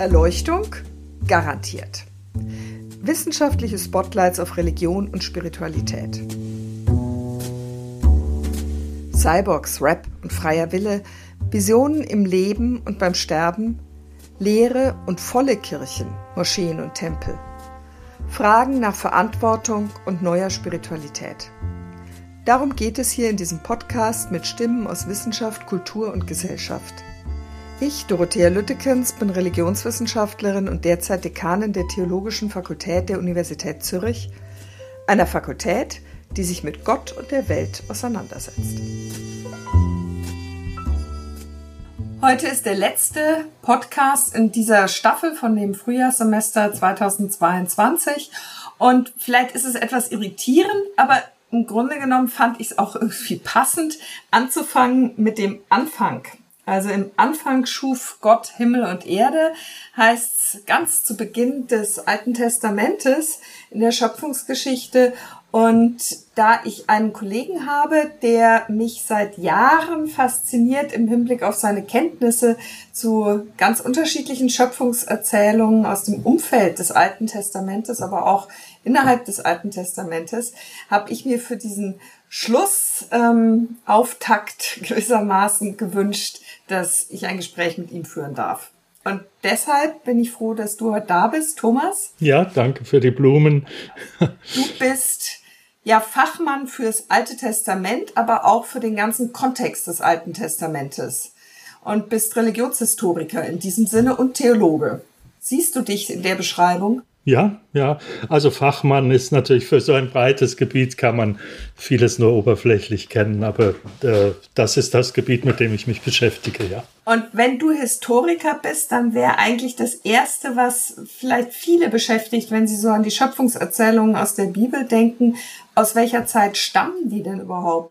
Erleuchtung garantiert. Wissenschaftliche Spotlights auf Religion und Spiritualität. Cyborgs, Rap und freier Wille, Visionen im Leben und beim Sterben, leere und volle Kirchen, Moscheen und Tempel. Fragen nach Verantwortung und neuer Spiritualität. Darum geht es hier in diesem Podcast mit Stimmen aus Wissenschaft, Kultur und Gesellschaft. Ich, Dorothea Lüttekens, bin Religionswissenschaftlerin und derzeit Dekanin der Theologischen Fakultät der Universität Zürich, einer Fakultät, die sich mit Gott und der Welt auseinandersetzt. Heute ist der letzte Podcast in dieser Staffel von dem Frühjahrssemester 2022 und vielleicht ist es etwas irritierend, aber im Grunde genommen fand ich es auch irgendwie passend, anzufangen mit dem Anfang. Also im Anfang schuf Gott Himmel und Erde, heißt ganz zu Beginn des Alten Testamentes in der Schöpfungsgeschichte. Und da ich einen Kollegen habe, der mich seit Jahren fasziniert im Hinblick auf seine Kenntnisse zu ganz unterschiedlichen Schöpfungserzählungen aus dem Umfeld des Alten Testamentes, aber auch innerhalb des Alten Testamentes, habe ich mir für diesen Schlussauftakt ähm, gewissermaßen gewünscht, dass ich ein Gespräch mit ihm führen darf. Und deshalb bin ich froh, dass du heute da bist, Thomas. Ja, danke für die Blumen. Du bist ja Fachmann fürs Alte Testament, aber auch für den ganzen Kontext des Alten Testamentes und bist Religionshistoriker in diesem Sinne und Theologe. Siehst du dich in der Beschreibung? Ja, ja. Also Fachmann ist natürlich für so ein breites Gebiet kann man vieles nur oberflächlich kennen, aber äh, das ist das Gebiet, mit dem ich mich beschäftige, ja. Und wenn du Historiker bist, dann wäre eigentlich das Erste, was vielleicht viele beschäftigt, wenn sie so an die Schöpfungserzählungen aus der Bibel denken, aus welcher Zeit stammen die denn überhaupt?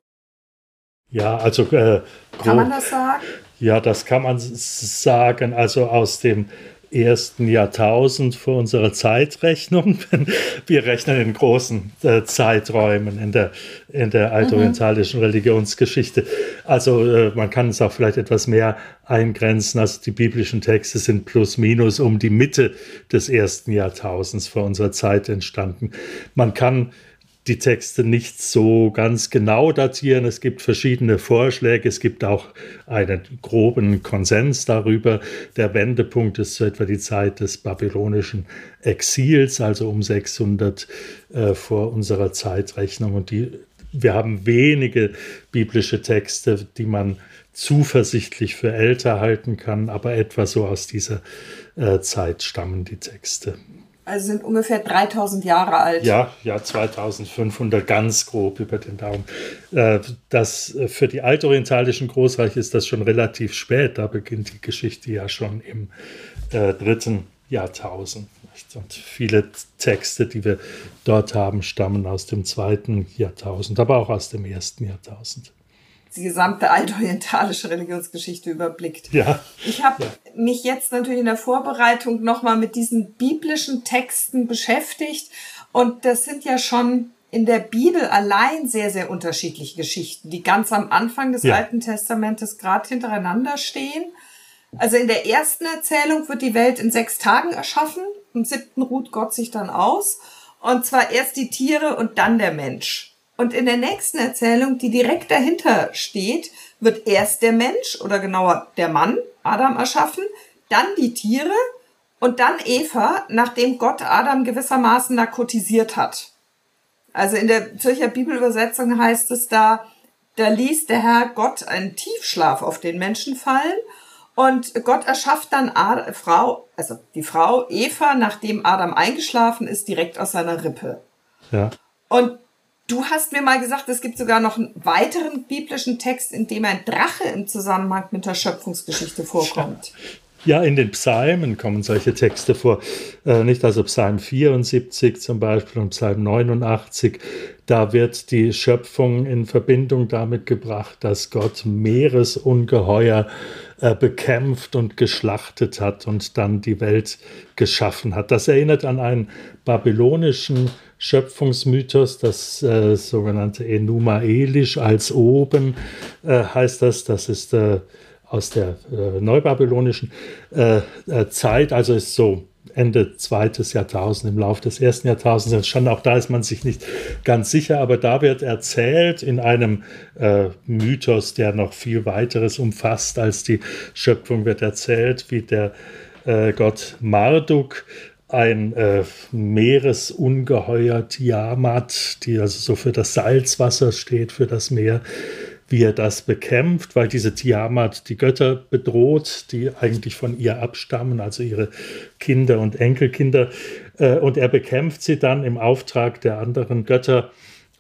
Ja, also äh, kann man das sagen? Ja, das kann man sagen. Also aus dem ersten Jahrtausend vor unserer Zeitrechnung. Wir rechnen in großen äh, Zeiträumen in der, in der altorientalischen mhm. Religionsgeschichte. Also äh, man kann es auch vielleicht etwas mehr eingrenzen. Also die biblischen Texte sind plus minus um die Mitte des ersten Jahrtausends vor unserer Zeit entstanden. Man kann die Texte nicht so ganz genau datieren. Es gibt verschiedene Vorschläge. Es gibt auch einen groben Konsens darüber. Der Wendepunkt ist so etwa die Zeit des babylonischen Exils, also um 600 äh, vor unserer Zeitrechnung. Und die, wir haben wenige biblische Texte, die man zuversichtlich für älter halten kann, aber etwa so aus dieser äh, Zeit stammen die Texte. Also sind ungefähr 3000 Jahre alt. Ja, ja, 2500 ganz grob über den Daumen. Äh, das, äh, für die altorientalischen Großreiche ist das schon relativ spät. Da beginnt die Geschichte ja schon im äh, dritten Jahrtausend. Und viele Texte, die wir dort haben, stammen aus dem zweiten Jahrtausend, aber auch aus dem ersten Jahrtausend die gesamte altorientalische Religionsgeschichte überblickt. Ja. Ich habe ja. mich jetzt natürlich in der Vorbereitung nochmal mit diesen biblischen Texten beschäftigt und das sind ja schon in der Bibel allein sehr, sehr unterschiedliche Geschichten, die ganz am Anfang des ja. Alten Testamentes gerade hintereinander stehen. Also in der ersten Erzählung wird die Welt in sechs Tagen erschaffen, im siebten ruht Gott sich dann aus. Und zwar erst die Tiere und dann der Mensch. Und in der nächsten Erzählung, die direkt dahinter steht, wird erst der Mensch oder genauer der Mann, Adam, erschaffen, dann die Tiere und dann Eva, nachdem Gott Adam gewissermaßen narkotisiert hat. Also in der Zürcher Bibelübersetzung heißt es da, da ließ der Herr Gott einen Tiefschlaf auf den Menschen fallen und Gott erschafft dann Ad Frau, also die Frau Eva, nachdem Adam eingeschlafen ist, direkt aus seiner Rippe. Ja. Und Du hast mir mal gesagt, es gibt sogar noch einen weiteren biblischen Text, in dem ein Drache im Zusammenhang mit der Schöpfungsgeschichte vorkommt. Ja, in den Psalmen kommen solche Texte vor. Äh, nicht also Psalm 74 zum Beispiel und Psalm 89. Da wird die Schöpfung in Verbindung damit gebracht, dass Gott Meeresungeheuer äh, bekämpft und geschlachtet hat und dann die Welt geschaffen hat. Das erinnert an einen babylonischen Schöpfungsmythos, das äh, sogenannte Enuma Elish als oben äh, heißt das. Das ist äh, aus der äh, neubabylonischen äh, äh, Zeit, also ist so Ende zweites Jahrtausend, im Laufe des ersten Jahrtausends. Schon auch da ist man sich nicht ganz sicher, aber da wird erzählt in einem äh, Mythos, der noch viel weiteres umfasst als die Schöpfung, wird erzählt, wie der äh, Gott Marduk ein äh, Meeresungeheuer Tiamat, die also so für das Salzwasser steht, für das Meer, wie er das bekämpft, weil diese Tiamat die Götter bedroht, die eigentlich von ihr abstammen, also ihre Kinder und Enkelkinder. Äh, und er bekämpft sie dann im Auftrag der anderen Götter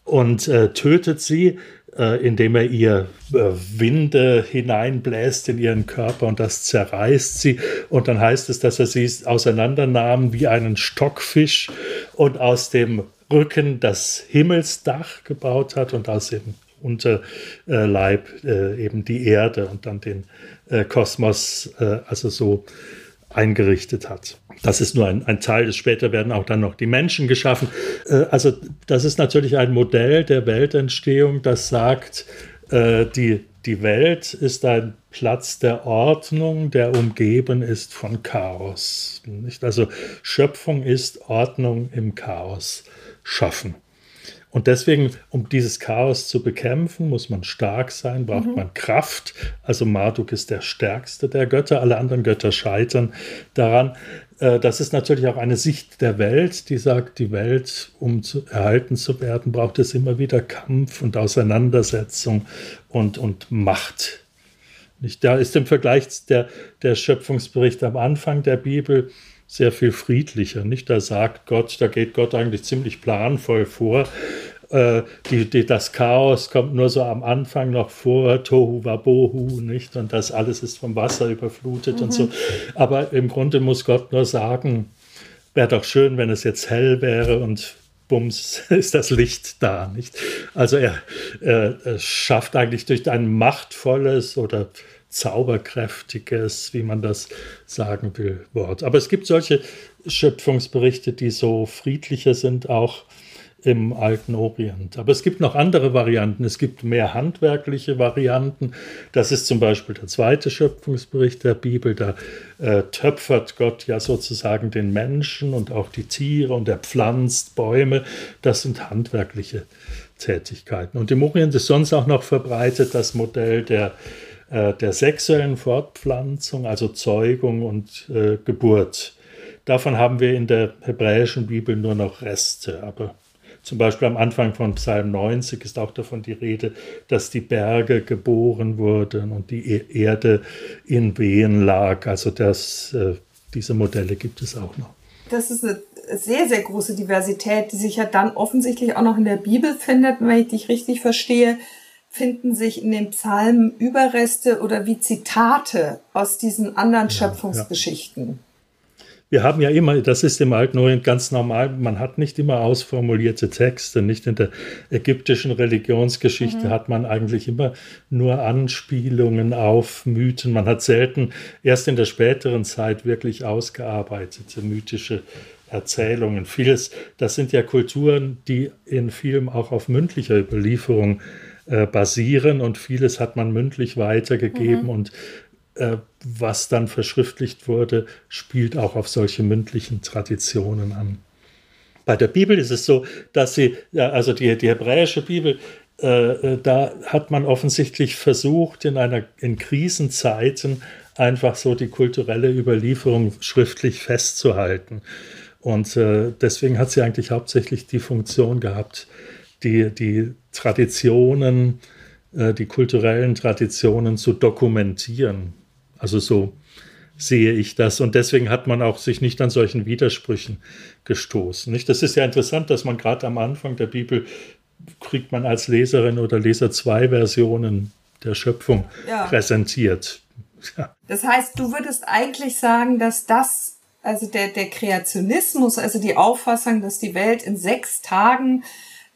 und äh, tötet sie, äh, indem er ihr äh, Winde hineinbläst in ihren Körper und das zerreißt sie. Und dann heißt es, dass er sie auseinandernahm wie einen Stockfisch und aus dem Rücken das Himmelsdach gebaut hat und aus dem Unterleib äh, eben die Erde und dann den Kosmos also so eingerichtet hat. Das ist nur ein, ein Teil. Später werden auch dann noch die Menschen geschaffen. Äh, also das ist natürlich ein Modell der Weltentstehung, das sagt, äh, die, die Welt ist ein Platz der Ordnung, der umgeben ist von Chaos. Nicht? Also Schöpfung ist Ordnung im Chaos schaffen. Und deswegen, um dieses Chaos zu bekämpfen, muss man stark sein, braucht mhm. man Kraft. Also Marduk ist der stärkste der Götter, alle anderen Götter scheitern daran. Äh, das ist natürlich auch eine Sicht der Welt, die sagt, die Welt, um zu, erhalten zu werden, braucht es immer wieder Kampf und Auseinandersetzung und, und Macht. Nicht? Da ist im Vergleich der, der Schöpfungsbericht am Anfang der Bibel sehr viel friedlicher. Nicht? Da sagt Gott, da geht Gott eigentlich ziemlich planvoll vor. Äh, die, die, das Chaos kommt nur so am Anfang noch vor, Tohu Wabohu, nicht? Und das alles ist vom Wasser überflutet mhm. und so. Aber im Grunde muss Gott nur sagen, wäre doch schön, wenn es jetzt hell wäre und bums ist das Licht da, nicht? Also er, er schafft eigentlich durch ein machtvolles oder zauberkräftiges, wie man das sagen will, Wort. Aber es gibt solche Schöpfungsberichte, die so friedlicher sind, auch im alten Orient. Aber es gibt noch andere Varianten. Es gibt mehr handwerkliche Varianten. Das ist zum Beispiel der zweite Schöpfungsbericht der Bibel. Da äh, töpfert Gott ja sozusagen den Menschen und auch die Tiere und er pflanzt Bäume. Das sind handwerkliche Tätigkeiten. Und im Orient ist sonst auch noch verbreitet das Modell der äh, der sexuellen Fortpflanzung, also Zeugung und äh, Geburt. Davon haben wir in der hebräischen Bibel nur noch Reste, aber zum Beispiel am Anfang von Psalm 90 ist auch davon die Rede, dass die Berge geboren wurden und die e-, Erde in Wehen lag. Also das, äh, diese Modelle gibt es auch noch. Das ist eine sehr, sehr große Diversität, die sich ja dann offensichtlich auch noch in der Bibel findet, wenn ich dich richtig verstehe finden sich in den Psalmen Überreste oder wie Zitate aus diesen anderen Schöpfungsgeschichten. Ja, Wir haben ja immer, das ist im Alten Orient ganz normal, man hat nicht immer ausformulierte Texte. Nicht in der ägyptischen Religionsgeschichte mhm. hat man eigentlich immer nur Anspielungen auf Mythen. Man hat selten erst in der späteren Zeit wirklich ausgearbeitete mythische Erzählungen. Vieles, das sind ja Kulturen, die in vielem auch auf mündlicher Überlieferung äh, basieren und vieles hat man mündlich weitergegeben mhm. und äh, was dann verschriftlicht wurde, spielt auch auf solche mündlichen Traditionen an. Bei der Bibel ist es so, dass sie, also die, die hebräische Bibel, äh, äh, da hat man offensichtlich versucht, in, einer, in Krisenzeiten einfach so die kulturelle Überlieferung schriftlich festzuhalten. Und äh, deswegen hat sie eigentlich hauptsächlich die Funktion gehabt, die, die Traditionen, äh, die kulturellen Traditionen zu dokumentieren. Also so sehe ich das. Und deswegen hat man auch sich nicht an solchen Widersprüchen gestoßen. Nicht? Das ist ja interessant, dass man gerade am Anfang der Bibel kriegt man als Leserin oder Leser zwei Versionen der Schöpfung ja. präsentiert. Ja. Das heißt, du würdest eigentlich sagen, dass das, also der, der Kreationismus, also die Auffassung, dass die Welt in sechs Tagen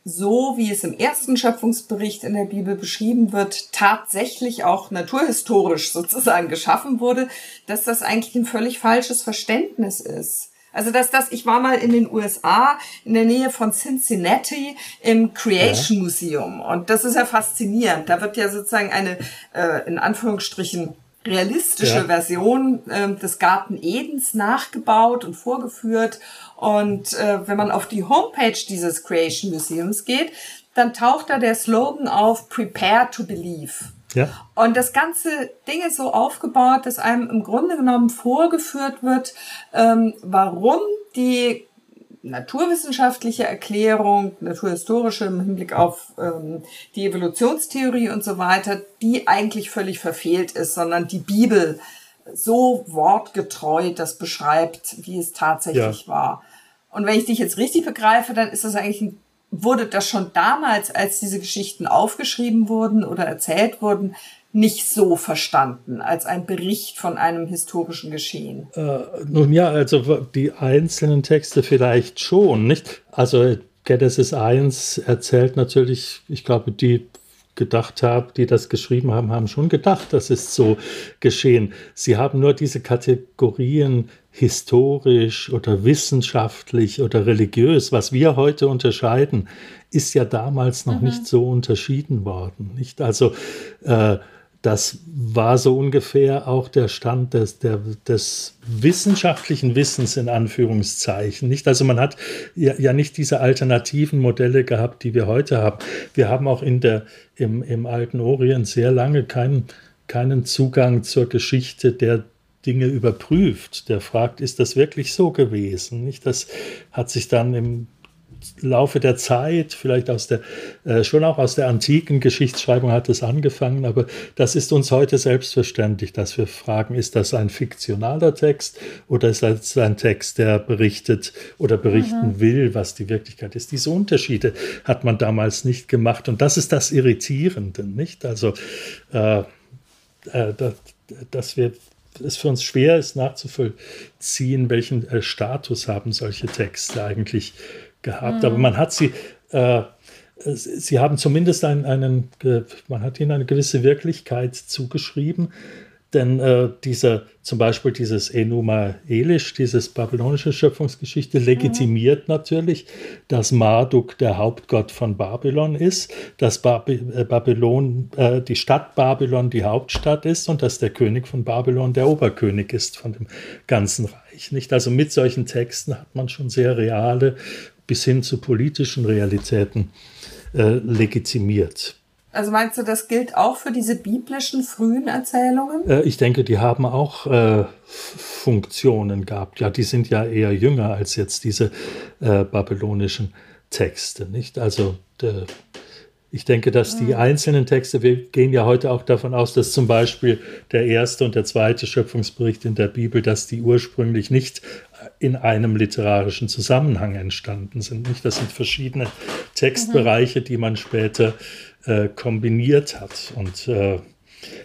so wie es im ersten Schöpfungsbericht in der Bibel beschrieben wird, tatsächlich auch naturhistorisch sozusagen geschaffen wurde, dass das eigentlich ein völlig falsches Verständnis ist. Also dass das, ich war mal in den USA in der Nähe von Cincinnati im Creation. Museum und das ist ja faszinierend. Da wird ja sozusagen eine äh, in Anführungsstrichen realistische ja. Version äh, des Garten Edens nachgebaut und vorgeführt. Und äh, wenn man auf die Homepage dieses Creation Museums geht, dann taucht da der Slogan auf Prepare to Believe. Ja. Und das ganze Ding ist so aufgebaut, dass einem im Grunde genommen vorgeführt wird, ähm, warum die naturwissenschaftliche Erklärung, naturhistorische im Hinblick auf ähm, die Evolutionstheorie und so weiter, die eigentlich völlig verfehlt ist, sondern die Bibel so wortgetreu das beschreibt, wie es tatsächlich ja. war. Und wenn ich dich jetzt richtig begreife, dann ist das eigentlich ein, wurde das schon damals, als diese Geschichten aufgeschrieben wurden oder erzählt wurden, nicht so verstanden als ein Bericht von einem historischen Geschehen. Äh, nun ja, also die einzelnen Texte vielleicht schon, nicht? Also Genesis 1 erzählt natürlich, ich glaube, die gedacht haben, die das geschrieben haben, haben schon gedacht, das ist so geschehen. Sie haben nur diese Kategorien historisch oder wissenschaftlich oder religiös, was wir heute unterscheiden, ist ja damals noch mhm. nicht so unterschieden worden. Nicht also äh, das war so ungefähr auch der Stand des, der, des wissenschaftlichen Wissens in Anführungszeichen. Nicht? Also man hat ja, ja, nicht diese alternativen Modelle gehabt, die wir heute haben. Wir haben auch in der, im, im alten Orient sehr lange keinen, keinen Zugang zur Geschichte der Dinge überprüft, der fragt, ist das wirklich so gewesen? Nicht? Das hat sich dann im Laufe der Zeit, vielleicht aus der, äh, schon auch aus der antiken Geschichtsschreibung hat es angefangen, aber das ist uns heute selbstverständlich, dass wir fragen, ist das ein fiktionaler Text oder ist das ein Text, der berichtet oder berichten mhm. will, was die Wirklichkeit ist. Diese Unterschiede hat man damals nicht gemacht und das ist das Irritierende, nicht? Also, äh, äh, dass, dass wir es für uns schwer ist nachzuvollziehen, welchen äh, Status haben solche Texte eigentlich gehabt, mhm. aber man hat sie, äh, sie haben zumindest einen, einen, man hat ihnen eine gewisse Wirklichkeit zugeschrieben, denn äh, dieser, zum Beispiel dieses Enuma Elish, dieses babylonische Schöpfungsgeschichte, legitimiert mhm. natürlich, dass Marduk der Hauptgott von Babylon ist, dass Baby, äh, Babylon, äh, die Stadt Babylon die Hauptstadt ist und dass der König von Babylon der Oberkönig ist von dem ganzen Reich. Nicht? Also mit solchen Texten hat man schon sehr reale bis hin zu politischen Realitäten äh, legitimiert. Also meinst du, das gilt auch für diese biblischen frühen Erzählungen? Äh, ich denke, die haben auch äh, Funktionen gehabt. Ja, die sind ja eher jünger als jetzt diese äh, babylonischen Texte, nicht? Also ich denke, dass die einzelnen Texte, wir gehen ja heute auch davon aus, dass zum Beispiel der erste und der zweite Schöpfungsbericht in der Bibel, dass die ursprünglich nicht in einem literarischen Zusammenhang entstanden sind. Nicht? Das sind verschiedene Textbereiche, die man später äh, kombiniert hat. Und äh,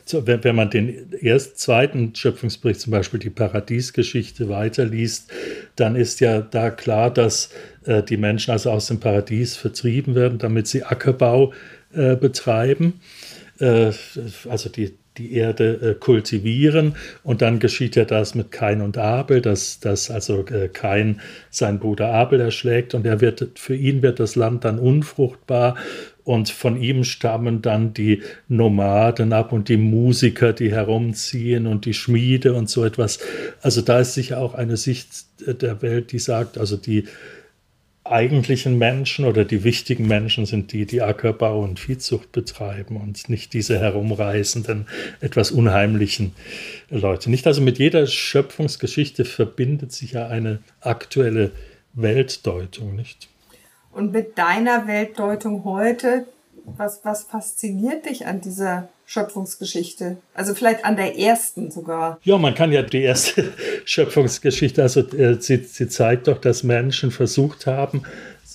so, wenn, wenn, man den ersten, zweiten Schöpfungsbericht, zum Beispiel die Paradiesgeschichte, weiterliest, dann ist ja da klar, dass äh, die Menschen also aus dem Paradies vertrieben werden, damit sie Ackerbau äh, betreiben. Äh, also die, die Erde äh, kultivieren. Und dann geschieht ja das mit Kain und Abel, dass, dass also äh, Kain seinen Bruder Abel erschlägt und er wird, für ihn wird das Land dann unfruchtbar und von ihm stammen dann die Nomaden ab und die Musiker, die herumziehen und die Schmiede und so etwas. Also da ist sicher auch eine Sicht der Welt, die sagt, also die eigentlichen Menschen oder die wichtigen Menschen sind die, die Ackerbau und Viehzucht betreiben und nicht diese herumreisenden, etwas unheimlichen Leute. Nicht also mit jeder Schöpfungsgeschichte verbindet sich ja eine aktuelle Weltdeutung, nicht? Und mit deiner Weltdeutung heute, was, was fasziniert dich an dieser Schöpfungsgeschichte? Also vielleicht an der ersten sogar. Ja, man kann ja die erste Schöpfungsgeschichte, also äh, sie, sie zeigt doch, dass Menschen versucht haben,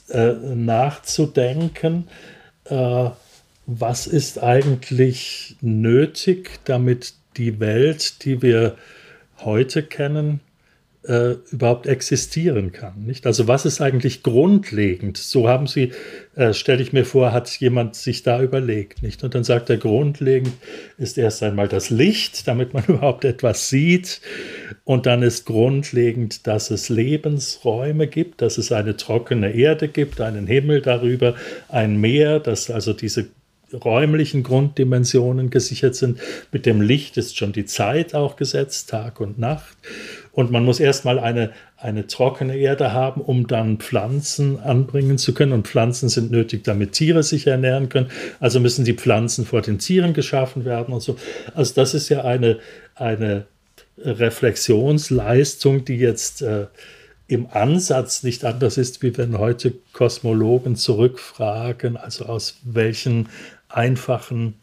äh, nachzudenken, äh, was ist eigentlich nötig, damit die Welt, die wir heute kennen, äh, überhaupt existieren kann. Nicht? Also was ist eigentlich grundlegend? So haben Sie, äh, stelle ich mir vor, hat jemand sich da überlegt. Nicht? Und dann sagt er, grundlegend ist erst einmal das Licht, damit man überhaupt etwas sieht. Und dann ist grundlegend, dass es Lebensräume gibt, dass es eine trockene Erde gibt, einen Himmel darüber, ein Meer, dass also diese räumlichen Grunddimensionen gesichert sind. Mit dem Licht ist schon die Zeit auch gesetzt, Tag und Nacht. Und man muss erstmal eine, eine trockene Erde haben, um dann Pflanzen anbringen zu können. Und Pflanzen sind nötig, damit Tiere sich ernähren können. Also müssen die Pflanzen vor den Tieren geschaffen werden und so. Also das ist ja eine, eine Reflexionsleistung, die jetzt äh, im Ansatz nicht anders ist, wie wenn heute Kosmologen zurückfragen, also aus welchen einfachen,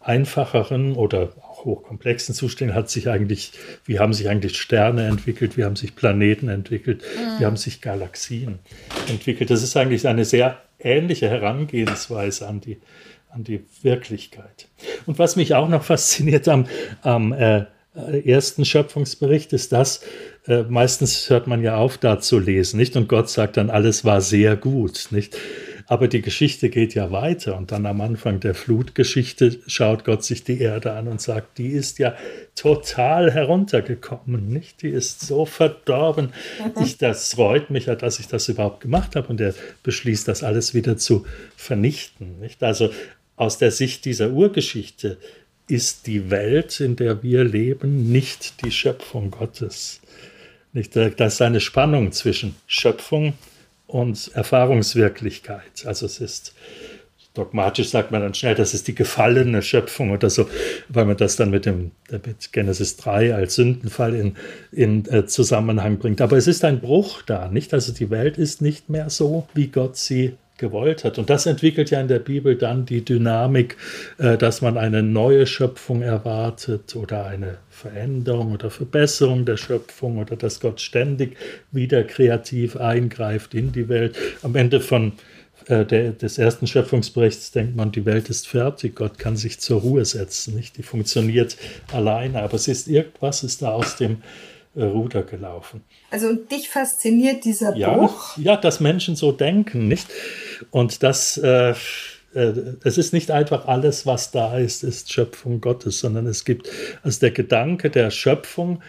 einfacheren oder hochkomplexen Zuständen hat sich eigentlich, wie haben sich eigentlich Sterne entwickelt, wie haben sich Planeten entwickelt, mhm. wie haben sich Galaxien entwickelt. Das ist eigentlich eine sehr ähnliche Herangehensweise an die, an die Wirklichkeit. Und was mich auch noch fasziniert am, am äh, ersten Schöpfungsbericht ist das, äh, meistens hört man ja auf, da zu lesen, nicht? Und Gott sagt dann, alles war sehr gut, nicht? Aber die Geschichte geht ja weiter und dann am Anfang der Flutgeschichte schaut Gott sich die Erde an und sagt, die ist ja total heruntergekommen, nicht? Die ist so verdorben. Mhm. Ich, das freut mich ja, dass ich das überhaupt gemacht habe und er beschließt, das alles wieder zu vernichten, nicht? Also aus der Sicht dieser Urgeschichte ist die Welt, in der wir leben, nicht die Schöpfung Gottes. Nicht? Das ist eine Spannung zwischen Schöpfung und Erfahrungswirklichkeit. Also es ist dogmatisch sagt man dann schnell, das ist die gefallene Schöpfung oder so, weil man das dann mit dem mit Genesis 3 als Sündenfall in, in äh, Zusammenhang bringt. Aber es ist ein Bruch da, nicht? Also die Welt ist nicht mehr so, wie Gott sie gewollt hat. Und das entwickelt ja in der Bibel dann die Dynamik, äh, dass man eine neue Schöpfung erwartet oder eine Veränderung oder Verbesserung der Schöpfung oder dass Gott ständig wieder kreativ eingreift in die Welt. Am Ende von äh, der, des ersten Schöpfungsberichts denkt man, die Welt ist fertig, Gott kann sich zur Ruhe setzen, nicht? Die funktioniert alleine, aber es ist irgendwas ist da aus dem Ruder gelaufen. Also und dich fasziniert dieser ja, Bruch? Ja, dass Menschen so denken, nicht? Und das, äh, äh, es ist nicht einfach alles, was da ist, ist Schöpfung Gottes, sondern es gibt, also der Gedanke der Schöpfung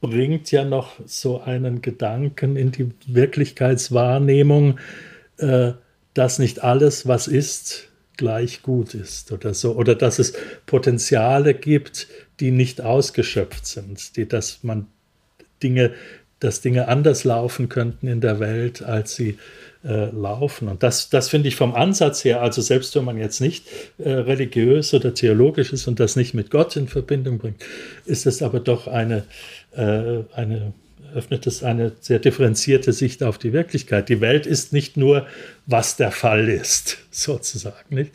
bringt ja noch so einen Gedanken in die Wirklichkeitswahrnehmung, äh, dass nicht alles, was ist, gleich gut ist oder so, oder dass es Potenziale gibt, die nicht ausgeschöpft sind, die, dass man Dinge, dass Dinge anders laufen könnten in der Welt, als sie äh, laufen. Und das, das finde ich vom Ansatz her, also selbst wenn man jetzt nicht äh, religiös oder theologisch ist und das nicht mit Gott in Verbindung bringt, ist es aber doch eine, äh, eine öffnet es eine sehr differenzierte Sicht auf die Wirklichkeit. Die Welt ist nicht nur, was der Fall ist, sozusagen, nicht?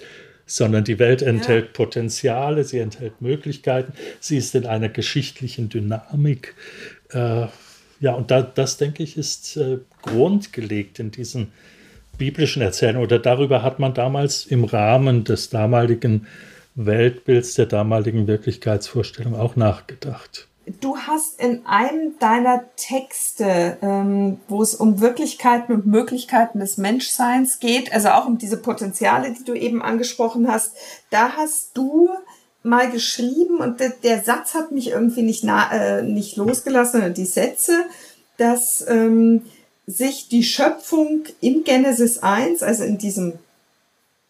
sondern die Welt enthält ja. Potenziale, sie enthält Möglichkeiten, sie ist in einer geschichtlichen Dynamik. Äh, ja, und da, das, denke ich, ist äh, grundgelegt in diesen biblischen Erzählungen. Oder darüber hat man damals im Rahmen des damaligen Weltbilds, der damaligen Wirklichkeitsvorstellung auch nachgedacht. Du hast in einem deiner Texte, ähm, wo es um Wirklichkeiten und Möglichkeiten des Menschseins geht, also auch um diese Potenziale, die du eben angesprochen hast, da hast du mal geschrieben und der, der Satz hat mich irgendwie nicht, na, äh, nicht losgelassen, die Sätze, dass ähm, sich die Schöpfung in Genesis 1, also in diesem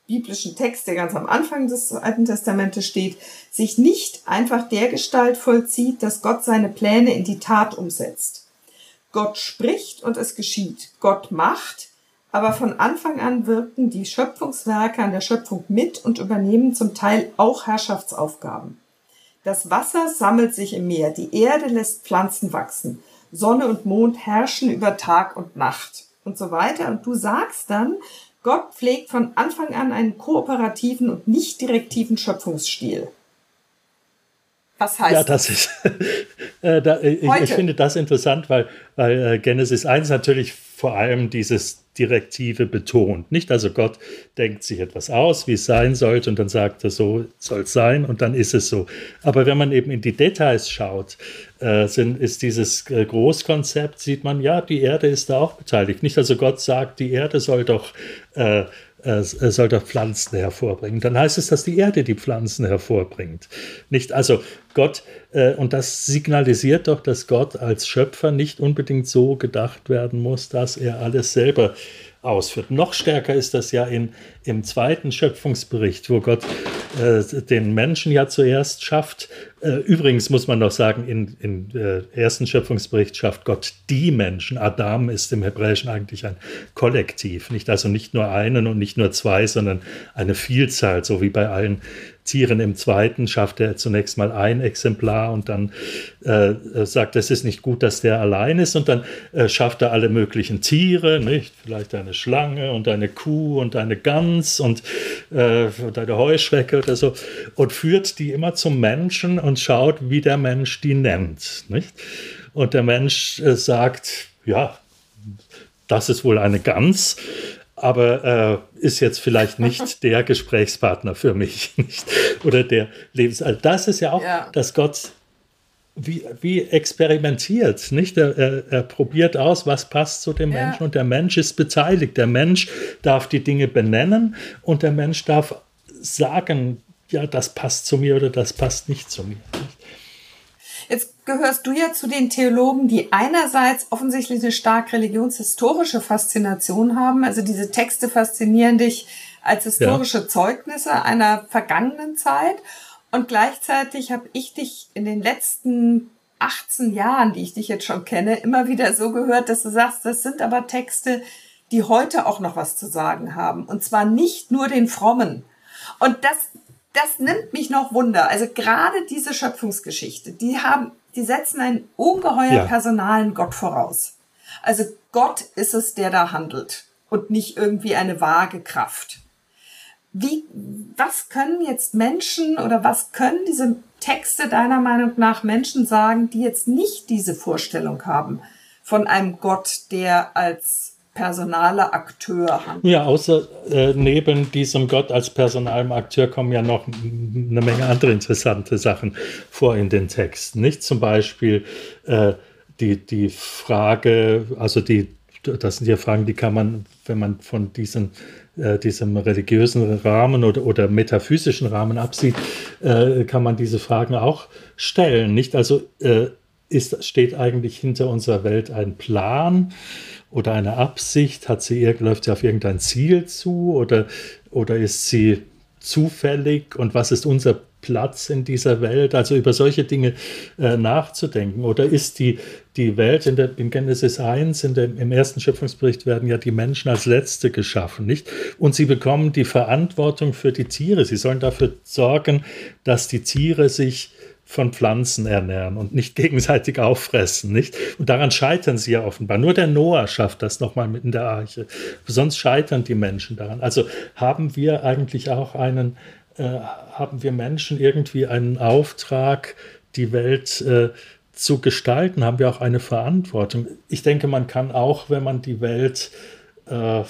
biblischen Text, der ganz am Anfang des Alten Testamentes steht, sich nicht einfach der Gestalt vollzieht, dass Gott seine Pläne in die Tat umsetzt. Gott spricht und es geschieht. Gott macht, aber von Anfang an wirken die Schöpfungswerke an der Schöpfung mit und übernehmen zum Teil auch Herrschaftsaufgaben. Das Wasser sammelt sich im Meer, die Erde lässt Pflanzen wachsen, Sonne und Mond herrschen über Tag und Nacht und so weiter. Und du sagst dann, Gott pflegt von Anfang an einen kooperativen und nicht direktiven Schöpfungsstil. Was heißt ja, das? Ist, äh, da, ich, ich, finde das interessant, weil, weil äh, Genesis 1 natürlich vor allem dieses Direktive betont. Nicht also Gott denkt sich etwas aus, wie es sein sollte, und dann sagt er, so soll es sein, und dann ist es so. Aber wenn man eben in die Details schaut, äh, sind, ist dieses äh, Großkonzept, sieht man, ja, die Erde ist da auch beteiligt. Nicht also Gott sagt, die Erde soll doch äh, äh, soll doch Pflanzen hervorbringen. Dann heißt es, dass die Erde die Pflanzen hervorbringt. Nicht also Gott, äh, und das signalisiert doch, dass Gott als Schöpfer nicht unbedingt so gedacht werden muss, dass er alles selber ausführt. Noch stärker ist das ja in, im zweiten Schöpfungsbericht, wo Gott äh, den Menschen ja zuerst schafft. Äh, übrigens muss man noch sagen, im in, in, äh, ersten Schöpfungsbericht schafft Gott die Menschen. Adam ist im Hebräischen eigentlich ein Kollektiv, nicht also nicht nur einen und nicht nur zwei, sondern eine Vielzahl, so wie bei allen Tieren. Im zweiten schafft er zunächst mal ein Exemplar und dann äh, sagt, es ist nicht gut, dass der allein ist und dann äh, schafft er alle möglichen Tiere, nicht? Vielleicht eine Schlange und eine Kuh und eine Gans und, äh, und eine Heuschrecke oder so und führt die immer zum Menschen und schaut, wie der Mensch die nennt. Nicht? Und der Mensch äh, sagt, ja, das ist wohl eine Gans aber äh, ist jetzt vielleicht nicht der Gesprächspartner für mich nicht? oder der Lebens. Also das ist ja auch, ja. dass Gott wie, wie experimentiert, nicht? Er, er, er, probiert aus, was passt zu dem ja. Menschen und der Mensch ist beteiligt. Der Mensch darf die Dinge benennen und der Mensch darf sagen, ja, das passt zu mir oder das passt nicht zu mir. Jetzt gehörst du ja zu den Theologen, die einerseits offensichtlich eine stark religionshistorische Faszination haben. Also diese Texte faszinieren dich als historische ja. Zeugnisse einer vergangenen Zeit. Und gleichzeitig habe ich dich in den letzten 18 Jahren, die ich dich jetzt schon kenne, immer wieder so gehört, dass du sagst, das sind aber Texte, die heute auch noch was zu sagen haben. Und zwar nicht nur den Frommen. Und das das nimmt mich noch Wunder. Also gerade diese Schöpfungsgeschichte, die haben, die setzen einen ungeheuer ja. personalen Gott voraus. Also Gott ist es, der da handelt und nicht irgendwie eine vage Kraft. Wie, was können jetzt Menschen oder was können diese Texte deiner Meinung nach Menschen sagen, die jetzt nicht diese Vorstellung haben von einem Gott, der als personaler Akteur haben. Ja, außer äh, neben diesem Gott als personalem Akteur kommen ja noch eine Menge andere interessante Sachen vor in den Texten. Nicht zum Beispiel äh, die, die Frage, also die, das sind ja Fragen, die kann man, wenn man von diesen äh, diesem religiösen Rahmen oder, oder metaphysischen Rahmen absieht, äh, kann man diese Fragen auch stellen. Nicht also äh, ist, steht eigentlich hinter unserer Welt ein Plan? oder eine Absicht? Hat sie, läuft sie auf irgendein Ziel zu oder, oder ist sie zufällig und was ist unser Platz in dieser Welt? Also über solche Dinge äh, nachzudenken. Oder ist die, die Welt in, der, in Genesis 1, in dem, im ersten Schöpfungsbericht werden ja die Menschen als Letzte geschaffen, nicht? Und sie bekommen die Verantwortung für die Tiere. Sie sollen dafür sorgen, dass die Tiere sich von Pflanzen ernähren und nicht gegenseitig auffressen, nicht? Und daran scheitern sie ja offenbar. Nur der Noah schafft das nochmal mit in der Arche. Sonst scheitern die Menschen daran. Also haben wir eigentlich auch einen, äh, haben wir Menschen irgendwie einen Auftrag, die Welt äh, zu gestalten? Haben wir auch eine Verantwortung? Ich denke, man kann auch, wenn man die Welt äh,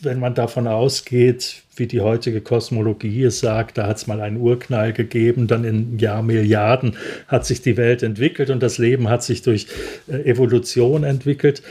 wenn man davon ausgeht, wie die heutige Kosmologie es sagt, da hat es mal einen Urknall gegeben, dann in Jahr Milliarden hat sich die Welt entwickelt und das Leben hat sich durch äh, Evolution entwickelt,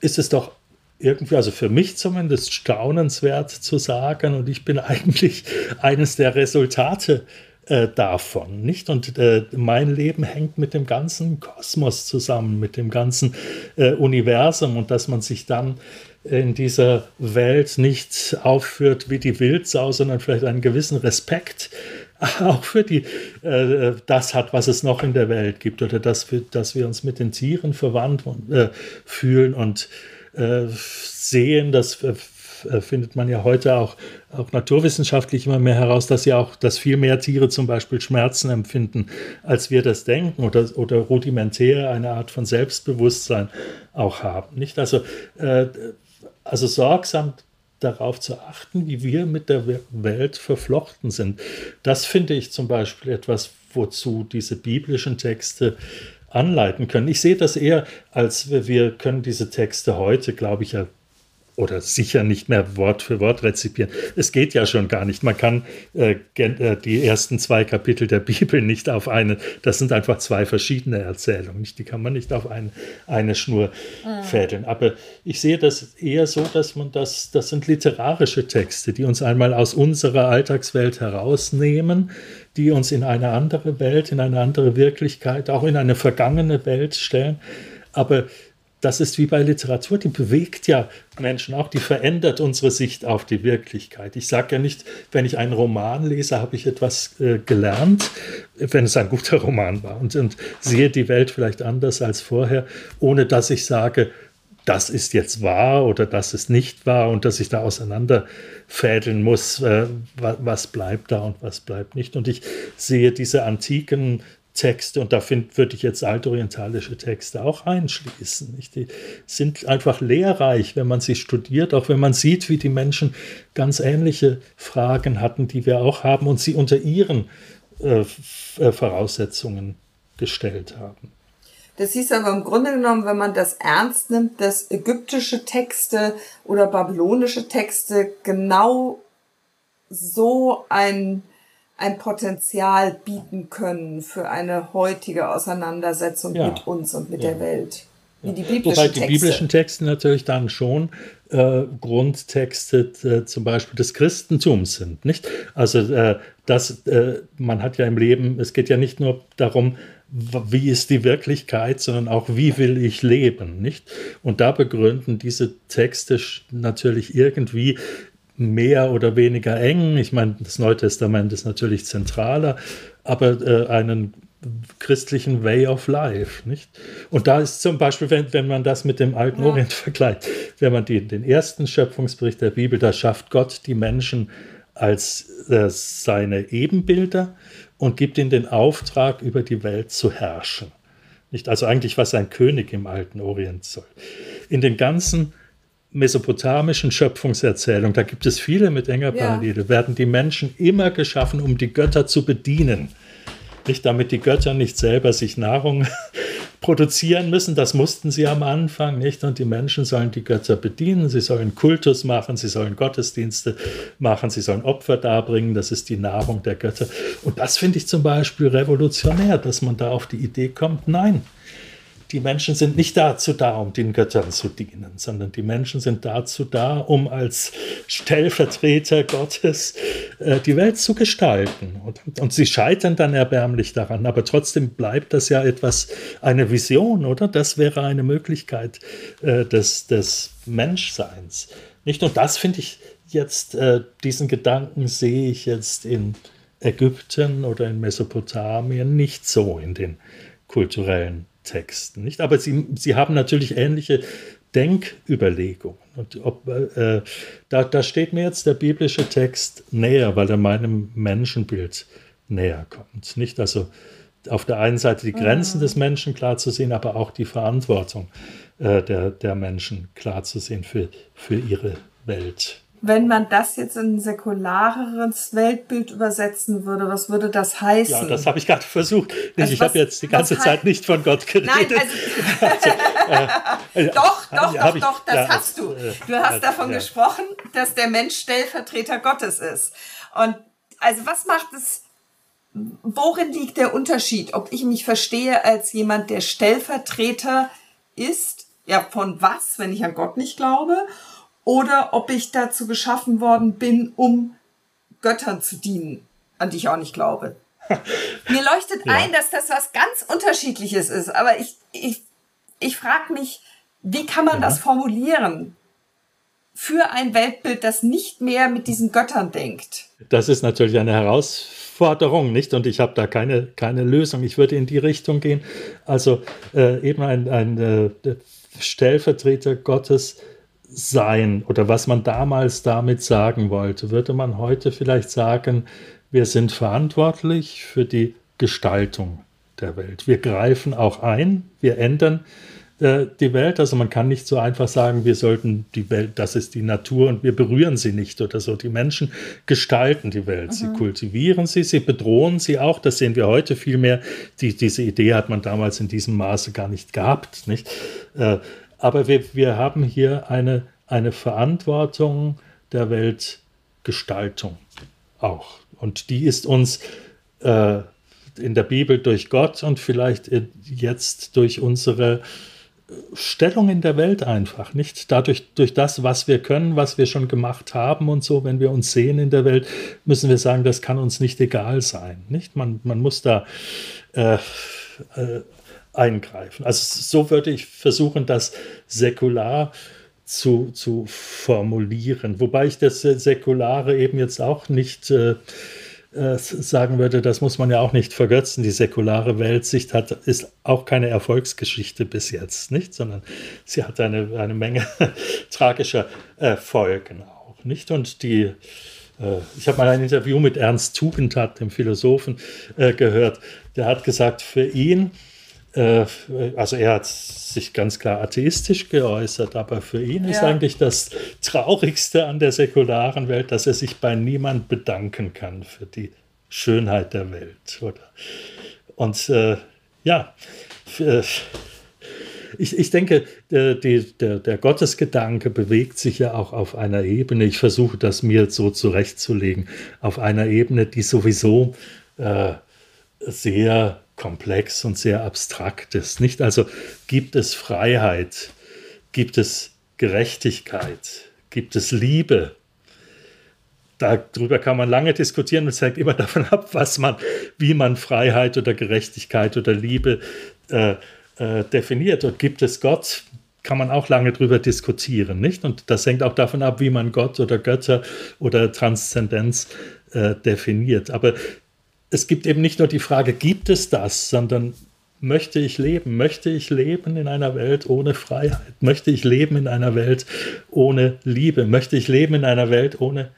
ist es doch irgendwie, also für mich zumindest, staunenswert zu sagen und ich bin eigentlich eines der Resultate äh, davon, nicht? Und äh, mein Leben hängt mit dem ganzen Kosmos zusammen, mit dem ganzen äh, Universum und dass man sich dann in dieser Welt nicht aufführt wie die Wildsau, sondern vielleicht einen gewissen Respekt auch für die, äh, das hat, was es noch in der Welt gibt oder dass wir, dass wir uns mit den Tieren verwandt äh, fühlen und äh, sehen, das äh, findet man ja heute auch, auch naturwissenschaftlich immer mehr heraus, dass ja auch, dass viel mehr Tiere zum Beispiel Schmerzen empfinden, als wir das denken oder, oder rudimentär eine Art von Selbstbewusstsein auch haben. Nicht? Also äh, also sorgsam darauf zu achten, wie wir mit der Welt verflochten sind. Das finde ich zum Beispiel etwas, wozu diese biblischen Texte anleiten können. Ich sehe das eher als wir können diese Texte heute, glaube ich, ja oder sicher nicht mehr Wort für Wort rezipieren. Es geht ja schon gar nicht. Man kann äh, äh, die ersten zwei Kapitel der Bibel nicht auf eine, das sind einfach zwei verschiedene Erzählungen. Nicht? Die kann man nicht auf eine, eine Schnur mhm. fädeln. Aber ich sehe das eher so, dass man das, das sind literarische Texte, die uns einmal aus unserer Alltagswelt herausnehmen, die uns in eine andere Welt, in eine andere Wirklichkeit, auch in eine vergangene Welt stellen. Aber das ist wie bei Literatur, die bewegt ja Menschen auch, die verändert unsere Sicht auf die Wirklichkeit. Ich sage ja nicht, wenn ich einen Roman lese, habe ich etwas äh, gelernt, wenn es ein guter Roman war und, und sehe die Welt vielleicht anders als vorher, ohne dass ich sage, das ist jetzt wahr oder das ist nicht wahr und dass ich da auseinanderfädeln muss, äh, was bleibt da und was bleibt nicht. Und ich sehe diese antiken Texte, und da würde ich jetzt altorientalische Texte auch einschließen. Nicht? Die sind einfach lehrreich, wenn man sie studiert, auch wenn man sieht, wie die Menschen ganz ähnliche Fragen hatten, die wir auch haben und sie unter ihren äh, äh Voraussetzungen gestellt haben. Das hieß aber im Grunde genommen, wenn man das ernst nimmt, dass ägyptische Texte oder babylonische Texte genau so ein ein Potenzial bieten können für eine heutige Auseinandersetzung ja. mit uns und mit ja. der Welt. Wie die biblischen Wobei die Texte. biblischen Texte natürlich dann schon äh, Grundtexte äh, zum Beispiel des Christentums sind, nicht? Also äh, das, äh, man hat ja im Leben, es geht ja nicht nur darum, wie ist die Wirklichkeit, sondern auch wie will ich leben, nicht? Und da begründen diese Texte natürlich irgendwie mehr oder weniger eng. Ich meine, das Neue Testament ist natürlich zentraler, aber äh, einen christlichen Way of Life. Nicht? Und da ist zum Beispiel, wenn, wenn man das mit dem alten ja. Orient vergleicht, wenn man die, den ersten Schöpfungsbericht der Bibel, da schafft Gott die Menschen als äh, seine Ebenbilder und gibt ihnen den Auftrag, über die Welt zu herrschen. Nicht? Also eigentlich, was ein König im alten Orient soll. In den ganzen mesopotamischen Schöpfungserzählung, da gibt es viele mit enger Parallele, ja. werden die Menschen immer geschaffen, um die Götter zu bedienen. Nicht damit die Götter nicht selber sich Nahrung produzieren müssen, das mussten sie am Anfang nicht. Und die Menschen sollen die Götter bedienen, sie sollen Kultus machen, sie sollen Gottesdienste machen, sie sollen Opfer darbringen, das ist die Nahrung der Götter. Und das finde ich zum Beispiel revolutionär, dass man da auf die Idee kommt, nein, die Menschen sind nicht dazu da, um den Göttern zu dienen, sondern die Menschen sind dazu da, um als Stellvertreter Gottes äh, die Welt zu gestalten. Und, und, sie scheitern dann erbärmlich daran, aber trotzdem bleibt das ja etwas, eine Vision, oder? Das wäre eine Möglichkeit äh, des, des Menschseins. Nicht? Und das finde ich jetzt, äh, diesen Gedanken sehe ich jetzt in Ägypten oder in Mesopotamien nicht so in den kulturellen Texten. Nicht? Aber sie, sie haben natürlich ähnliche Denküberlegungen. Und ob, äh, da, da steht mir jetzt der biblische Text näher, weil er meinem Menschenbild näher kommt. Nicht also auf der einen Seite die Grenzen mhm. des Menschen klar zu sehen, aber auch die Verantwortung äh, der, der Menschen klar zu sehen für, für ihre Welt. Wenn man das jetzt in ein säkulareres Weltbild übersetzen würde, was würde das heißen? Ja, das habe ich gerade versucht. Also ich habe jetzt die ganze Zeit nicht von Gott geredet. Nein, also, also äh, doch, doch, doch, ich, doch, das ja, hast du. Äh, du hast davon ja. gesprochen, dass der Mensch Stellvertreter Gottes ist. Und also was macht es, worin liegt der Unterschied, ob ich mich verstehe als jemand, der Stellvertreter ist, ja, von was, wenn ich an Gott nicht glaube, oder ob ich dazu geschaffen worden bin, um Göttern zu dienen, an die ich auch nicht glaube. Mir leuchtet ja. ein, dass das was ganz Unterschiedliches ist, aber ich, ich, ich frage mich, wie kann man ja. das formulieren für ein Weltbild, das nicht mehr mit diesen Göttern denkt? Das ist natürlich eine Herausforderung, nicht? Und ich habe da keine, keine Lösung. Ich würde in die Richtung gehen. Also äh, eben ein, ein äh, Stellvertreter Gottes sein oder was man damals damit sagen wollte, würde man heute vielleicht sagen, wir sind verantwortlich für die Gestaltung der Welt. Wir greifen auch ein, wir ändern äh, die Welt. Also man kann nicht so einfach sagen, wir sollten die Welt, das ist die Natur und wir berühren sie nicht oder so. Die Menschen gestalten die Welt, mhm. sie kultivieren sie, sie bedrohen sie auch. Das sehen wir heute viel mehr. Die, diese Idee hat man damals in diesem Maße gar nicht gehabt. Nicht? Äh, aber wir, wir haben hier eine, eine Verantwortung der Weltgestaltung auch. Und die ist uns äh, in der Bibel durch Gott und vielleicht jetzt durch unsere Stellung in der Welt einfach, nicht? Dadurch, durch das, was wir können, was wir schon gemacht haben und so, wenn wir uns sehen in der Welt, müssen wir sagen, das kann uns nicht egal sein, nicht? Man, man muss da äh, äh, eingreifen. Also so würde ich versuchen, das säkular zu, zu formulieren. Wobei ich das Säkulare eben jetzt auch nicht äh, äh, sagen würde, das muss man ja auch nicht vergötzen. Die säkulare Weltsicht hat, ist auch keine Erfolgsgeschichte bis jetzt, nicht? Sondern sie hat eine, eine Menge tragischer äh, Folgen auch, nicht? Und die, äh, ich habe mal ein Interview mit Ernst Tugendhat, dem Philosophen, äh, gehört. Der hat gesagt, für ihn also er hat sich ganz klar atheistisch geäußert, aber für ihn ja. ist eigentlich das Traurigste an der säkularen Welt, dass er sich bei niemand bedanken kann für die Schönheit der Welt. Oder? Und äh, ja, äh, ich, ich denke, der, der, der Gottesgedanke bewegt sich ja auch auf einer Ebene, ich versuche das mir so zurechtzulegen, auf einer Ebene, die sowieso äh, sehr komplex und sehr abstrakt ist. Nicht also gibt es Freiheit, gibt es Gerechtigkeit, gibt es Liebe. Darüber kann man lange diskutieren und es hängt immer davon ab, was man, wie man Freiheit oder Gerechtigkeit oder Liebe äh, äh, definiert. Und gibt es Gott, kann man auch lange darüber diskutieren, nicht? Und das hängt auch davon ab, wie man Gott oder Götter oder Transzendenz äh, definiert. Aber es gibt eben nicht nur die Frage, gibt es das, sondern möchte ich leben? Möchte ich leben in einer Welt ohne Freiheit? Möchte ich leben in einer Welt ohne Liebe? Möchte ich leben in einer Welt ohne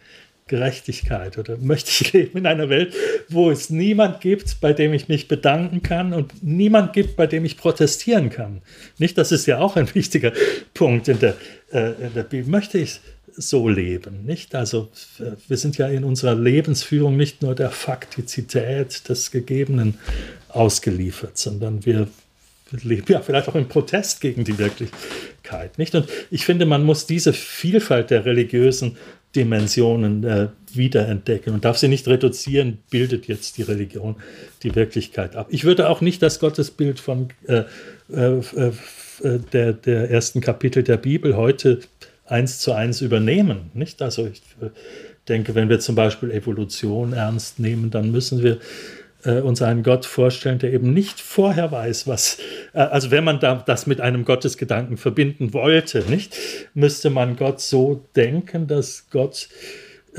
Gerechtigkeit? Oder möchte ich leben in einer Welt, wo es niemand gibt, bei dem ich mich bedanken kann und niemand gibt, bei dem ich protestieren kann? Nicht, das ist ja auch ein wichtiger Punkt in der, äh, in der Bibel. Möchte ich so leben, nicht? Also wir sind ja in unserer Lebensführung nicht nur der Faktizität des Gegebenen ausgeliefert, sondern wir leben ja vielleicht auch im Protest gegen die Wirklichkeit, nicht? Und ich finde, man muss diese Vielfalt der religiösen Dimensionen äh, wiederentdecken und darf sie nicht reduzieren, bildet jetzt die Religion die Wirklichkeit ab. Ich würde auch nicht das Gottesbild von äh, äh, äh der, der ersten Kapitel der Bibel heute eins zu eins übernehmen. Nicht? Also ich äh, denke, wenn wir zum Beispiel Evolution ernst nehmen, dann müssen wir äh, uns einen Gott vorstellen, der eben nicht vorher weiß, was, äh, also wenn man da, das mit einem Gottesgedanken verbinden wollte, nicht, müsste man Gott so denken, dass Gott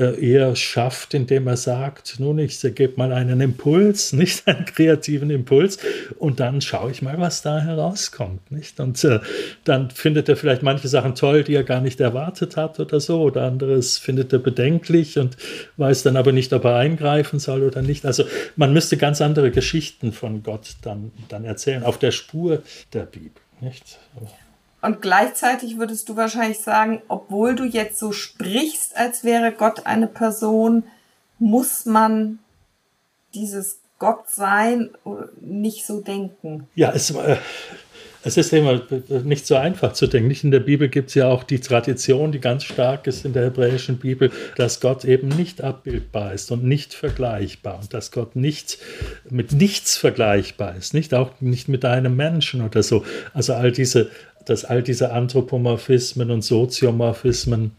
eher schafft, indem er sagt, nun, ich gebe mal einen Impuls, nicht einen kreativen Impuls, und dann schaue ich mal, was da herauskommt, nicht? Und äh, dann findet er vielleicht manche Sachen toll, die er gar nicht erwartet hat oder so, oder anderes findet er bedenklich und weiß dann aber nicht, ob er eingreifen soll oder nicht. Also man müsste ganz andere Geschichten von Gott dann, dann erzählen, auf der Spur der Bibel, nicht? Und gleichzeitig würdest du wahrscheinlich sagen, obwohl du jetzt so sprichst, als wäre Gott eine Person, muss man dieses Gottsein nicht so denken. Ja, es, äh, es ist immer nicht so einfach zu denken. Nicht in der Bibel gibt es ja auch die Tradition, die ganz stark ist in der hebräischen Bibel, dass Gott eben nicht abbildbar ist und nicht vergleichbar und dass Gott nicht mit nichts vergleichbar ist, nicht auch nicht mit einem Menschen oder so. Also all diese dass all diese Anthropomorphismen und Soziomorphismen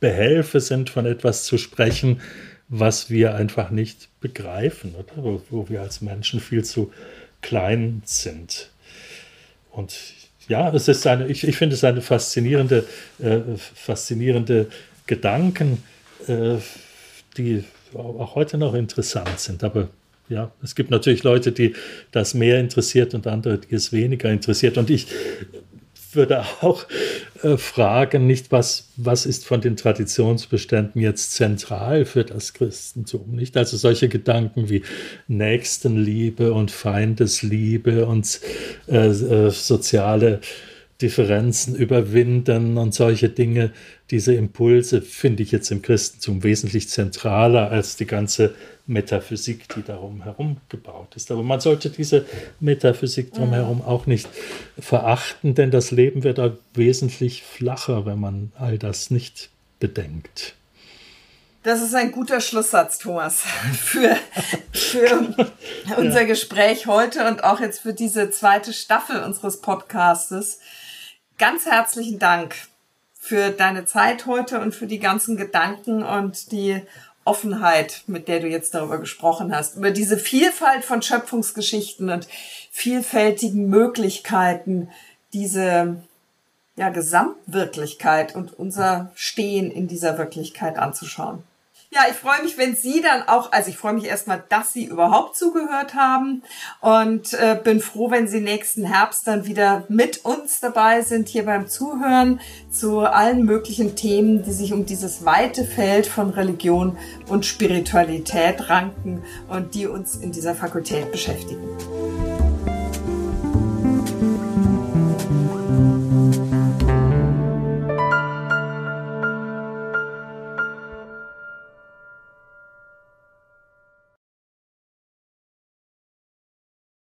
Behelfe sind, von etwas zu sprechen, was wir einfach nicht begreifen, oder? Wo, wo wir als Menschen viel zu klein sind. Und ja, es ist eine, ich, ich finde es eine faszinierende, äh, faszinierende Gedanken, äh, die auch heute noch interessant sind. Aber ja, es gibt natürlich Leute, die das mehr interessiert und andere, die es weniger interessiert. Und ich würde auch äh, fragen, nicht was, was ist von den Traditionsbeständen jetzt zentral für das Christentum, nicht? Also solche Gedanken wie Nächstenliebe und Feindesliebe und äh, äh, soziale Differenzen überwinden und solche Dinge, diese Impulse finde ich jetzt im Christentum wesentlich zentraler als die ganze Metaphysik, die darum herum gebaut ist. Aber man sollte diese Metaphysik drumherum auch nicht verachten, denn das Leben wird da wesentlich flacher, wenn man all das nicht bedenkt. Das ist ein guter Schlusssatz, Thomas, für, für unser ja. Gespräch heute und auch jetzt für diese zweite Staffel unseres Podcastes. Ganz herzlichen Dank für deine Zeit heute und für die ganzen Gedanken und die Offenheit, mit der du jetzt darüber gesprochen hast, über diese Vielfalt von Schöpfungsgeschichten und vielfältigen Möglichkeiten, diese ja, Gesamtwirklichkeit und unser Stehen in dieser Wirklichkeit anzuschauen. Ja, ich freue mich, wenn Sie dann auch, also ich freue mich erstmal, dass Sie überhaupt zugehört haben und äh, bin froh, wenn Sie nächsten Herbst dann wieder mit uns dabei sind, hier beim Zuhören zu allen möglichen Themen, die sich um dieses weite Feld von Religion und Spiritualität ranken und die uns in dieser Fakultät beschäftigen.